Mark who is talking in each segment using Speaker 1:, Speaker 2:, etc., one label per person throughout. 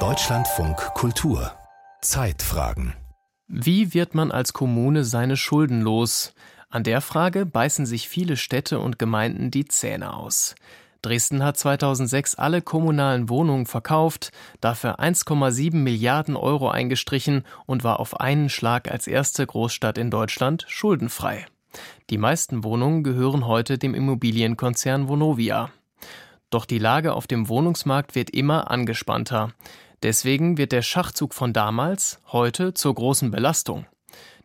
Speaker 1: Deutschlandfunk Kultur Zeitfragen
Speaker 2: Wie wird man als Kommune seine Schulden los? An der Frage beißen sich viele Städte und Gemeinden die Zähne aus. Dresden hat 2006 alle kommunalen Wohnungen verkauft, dafür 1,7 Milliarden Euro eingestrichen und war auf einen Schlag als erste Großstadt in Deutschland schuldenfrei. Die meisten Wohnungen gehören heute dem Immobilienkonzern Vonovia. Doch die Lage auf dem Wohnungsmarkt wird immer angespannter. Deswegen wird der Schachzug von damals heute zur großen Belastung.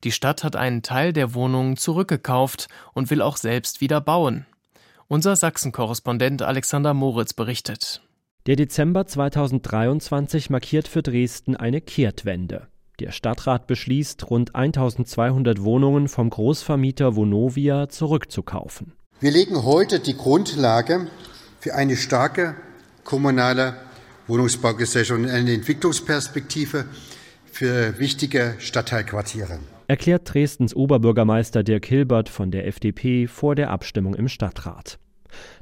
Speaker 2: Die Stadt hat einen Teil der Wohnungen zurückgekauft und will auch selbst wieder bauen. Unser Sachsen-Korrespondent Alexander Moritz berichtet.
Speaker 3: Der Dezember 2023 markiert für Dresden eine Kehrtwende. Der Stadtrat beschließt, rund 1200 Wohnungen vom Großvermieter Vonovia zurückzukaufen.
Speaker 4: Wir legen heute die Grundlage für eine starke kommunale Wohnungsbaugesellschaft und eine Entwicklungsperspektive für wichtige Stadtteilquartiere.
Speaker 3: Erklärt Dresdens Oberbürgermeister Dirk Hilbert von der FDP vor der Abstimmung im Stadtrat.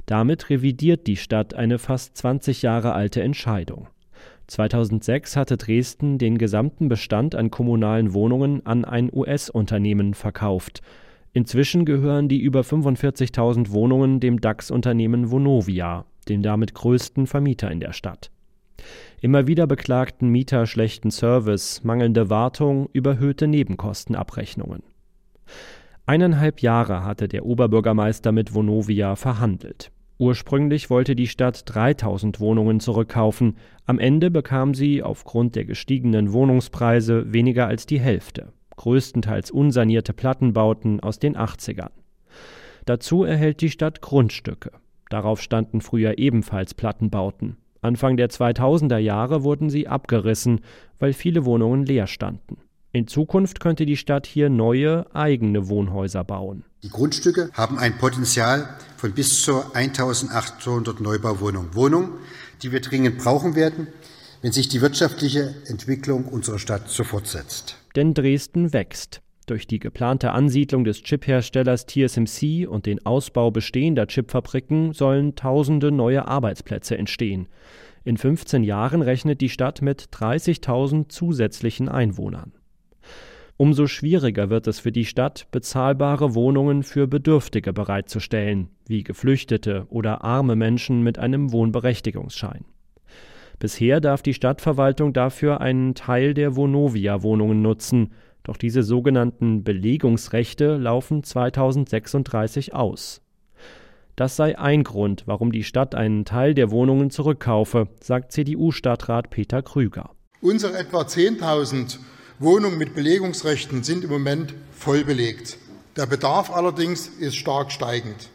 Speaker 3: Damit revidiert die Stadt eine fast 20 Jahre alte Entscheidung. 2006 hatte Dresden den gesamten Bestand an kommunalen Wohnungen an ein US-Unternehmen verkauft. Inzwischen gehören die über 45.000 Wohnungen dem DAX-Unternehmen Vonovia, dem damit größten Vermieter in der Stadt. Immer wieder beklagten Mieter schlechten Service, mangelnde Wartung, überhöhte Nebenkostenabrechnungen. Eineinhalb Jahre hatte der Oberbürgermeister mit Vonovia verhandelt. Ursprünglich wollte die Stadt 3000 Wohnungen zurückkaufen. Am Ende bekam sie aufgrund der gestiegenen Wohnungspreise weniger als die Hälfte. Größtenteils unsanierte Plattenbauten aus den 80ern. Dazu erhält die Stadt Grundstücke. Darauf standen früher ebenfalls Plattenbauten. Anfang der 2000er Jahre wurden sie abgerissen, weil viele Wohnungen leer standen. In Zukunft könnte die Stadt hier neue eigene Wohnhäuser bauen.
Speaker 4: Die Grundstücke haben ein Potenzial von bis zu 1800 Neubauwohnungen. Wohnungen, die wir dringend brauchen werden, wenn sich die wirtschaftliche Entwicklung unserer Stadt so fortsetzt.
Speaker 3: Denn Dresden wächst. Durch die geplante Ansiedlung des Chipherstellers TSMC und den Ausbau bestehender Chipfabriken sollen tausende neue Arbeitsplätze entstehen. In 15 Jahren rechnet die Stadt mit 30.000 zusätzlichen Einwohnern. Umso schwieriger wird es für die Stadt, bezahlbare Wohnungen für Bedürftige bereitzustellen, wie Geflüchtete oder arme Menschen mit einem Wohnberechtigungsschein. Bisher darf die Stadtverwaltung dafür einen Teil der Vonovia-Wohnungen nutzen, doch diese sogenannten Belegungsrechte laufen 2036 aus. Das sei ein Grund, warum die Stadt einen Teil der Wohnungen zurückkaufe, sagt CDU-Stadtrat Peter Krüger.
Speaker 5: Unsere etwa 10.000 Wohnungen mit Belegungsrechten sind im Moment voll belegt. Der Bedarf allerdings ist stark steigend.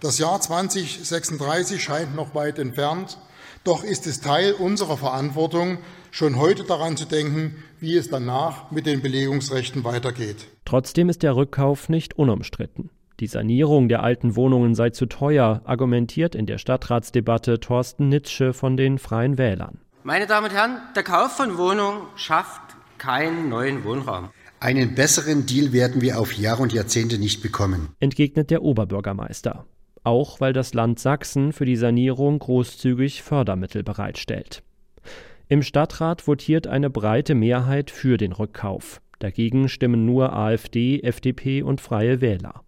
Speaker 5: Das Jahr 2036 scheint noch weit entfernt, doch ist es Teil unserer Verantwortung, schon heute daran zu denken, wie es danach mit den Belegungsrechten weitergeht.
Speaker 3: Trotzdem ist der Rückkauf nicht unumstritten. Die Sanierung der alten Wohnungen sei zu teuer, argumentiert in der Stadtratsdebatte Thorsten Nitsche von den Freien Wählern.
Speaker 6: Meine Damen und Herren, der Kauf von Wohnungen schafft keinen neuen Wohnraum.
Speaker 4: Einen besseren Deal werden wir auf Jahre und Jahrzehnte nicht bekommen,
Speaker 3: entgegnet der Oberbürgermeister. Auch weil das Land Sachsen für die Sanierung großzügig Fördermittel bereitstellt. Im Stadtrat votiert eine breite Mehrheit für den Rückkauf. Dagegen stimmen nur AfD, FDP und Freie Wähler.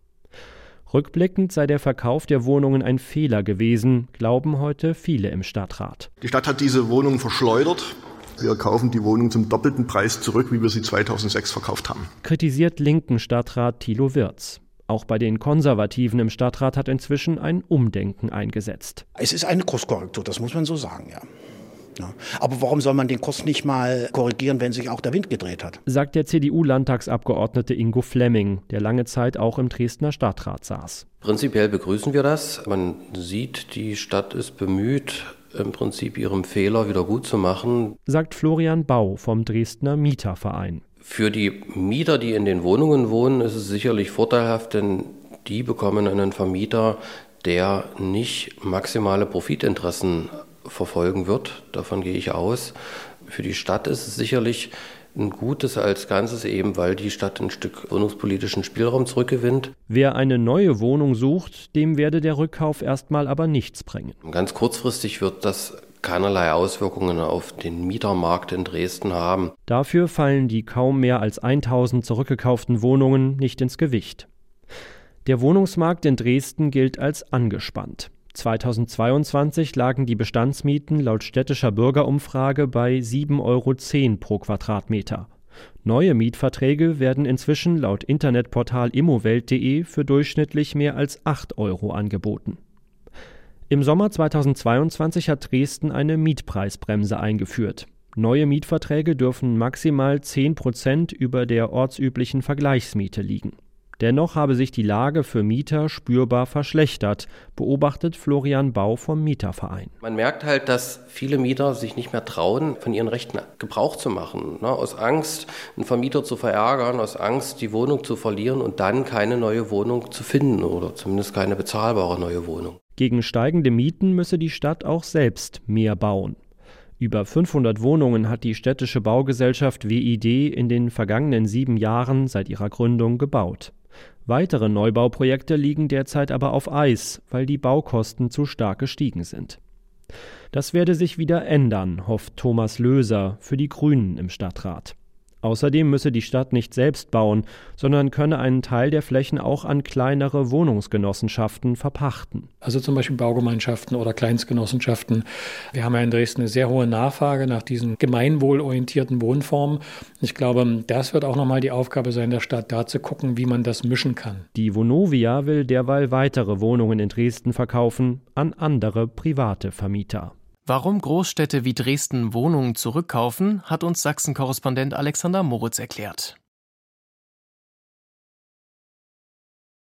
Speaker 3: Rückblickend sei der Verkauf der Wohnungen ein Fehler gewesen, glauben heute viele im Stadtrat.
Speaker 7: Die Stadt hat diese Wohnungen verschleudert. Wir kaufen die Wohnung zum doppelten Preis zurück, wie wir sie 2006 verkauft haben.
Speaker 3: Kritisiert linken Stadtrat Thilo Wirz. Auch bei den Konservativen im Stadtrat hat inzwischen ein Umdenken eingesetzt.
Speaker 8: Es ist eine Kurskorrektur, das muss man so sagen, ja. Ja. Aber warum soll man den Kurs nicht mal korrigieren, wenn sich auch der Wind gedreht hat?
Speaker 3: Sagt der CDU-Landtagsabgeordnete Ingo Flemming, der lange Zeit auch im Dresdner Stadtrat saß.
Speaker 9: Prinzipiell begrüßen wir das. Man sieht, die Stadt ist bemüht, im Prinzip ihrem Fehler wieder gut zu machen.
Speaker 3: Sagt Florian Bau vom Dresdner Mieterverein.
Speaker 9: Für die Mieter, die in den Wohnungen wohnen, ist es sicherlich vorteilhaft, denn die bekommen einen Vermieter, der nicht maximale Profitinteressen verfolgen wird. Davon gehe ich aus. Für die Stadt ist es sicherlich ein Gutes als Ganzes, eben weil die Stadt ein Stück wohnungspolitischen Spielraum zurückgewinnt.
Speaker 3: Wer eine neue Wohnung sucht, dem werde der Rückkauf erstmal aber nichts bringen.
Speaker 9: Ganz kurzfristig wird das keinerlei Auswirkungen auf den Mietermarkt in Dresden haben.
Speaker 3: Dafür fallen die kaum mehr als 1000 zurückgekauften Wohnungen nicht ins Gewicht. Der Wohnungsmarkt in Dresden gilt als angespannt. 2022 lagen die Bestandsmieten laut städtischer Bürgerumfrage bei 7,10 Euro pro Quadratmeter. Neue Mietverträge werden inzwischen laut Internetportal immowelt.de für durchschnittlich mehr als 8 Euro angeboten. Im Sommer 2022 hat Dresden eine Mietpreisbremse eingeführt. Neue Mietverträge dürfen maximal 10 Prozent über der ortsüblichen Vergleichsmiete liegen. Dennoch habe sich die Lage für Mieter spürbar verschlechtert, beobachtet Florian Bau vom Mieterverein.
Speaker 9: Man merkt halt, dass viele Mieter sich nicht mehr trauen, von ihren Rechten Gebrauch zu machen. Ne? Aus Angst, einen Vermieter zu verärgern, aus Angst, die Wohnung zu verlieren und dann keine neue Wohnung zu finden oder zumindest keine bezahlbare neue Wohnung.
Speaker 3: Gegen steigende Mieten müsse die Stadt auch selbst mehr bauen. Über 500 Wohnungen hat die städtische Baugesellschaft WID in den vergangenen sieben Jahren seit ihrer Gründung gebaut. Weitere Neubauprojekte liegen derzeit aber auf Eis, weil die Baukosten zu stark gestiegen sind. Das werde sich wieder ändern, hofft Thomas Löser für die Grünen im Stadtrat. Außerdem müsse die Stadt nicht selbst bauen, sondern könne einen Teil der Flächen auch an kleinere Wohnungsgenossenschaften verpachten.
Speaker 10: Also zum Beispiel Baugemeinschaften oder Kleinstgenossenschaften. Wir haben ja in Dresden eine sehr hohe Nachfrage nach diesen gemeinwohlorientierten Wohnformen. Ich glaube, das wird auch nochmal die Aufgabe sein der Stadt, da zu gucken, wie man das mischen kann.
Speaker 3: Die Vonovia will derweil weitere Wohnungen in Dresden verkaufen an andere private Vermieter.
Speaker 2: Warum Großstädte wie Dresden Wohnungen zurückkaufen, hat uns Sachsen-Korrespondent Alexander Moritz erklärt.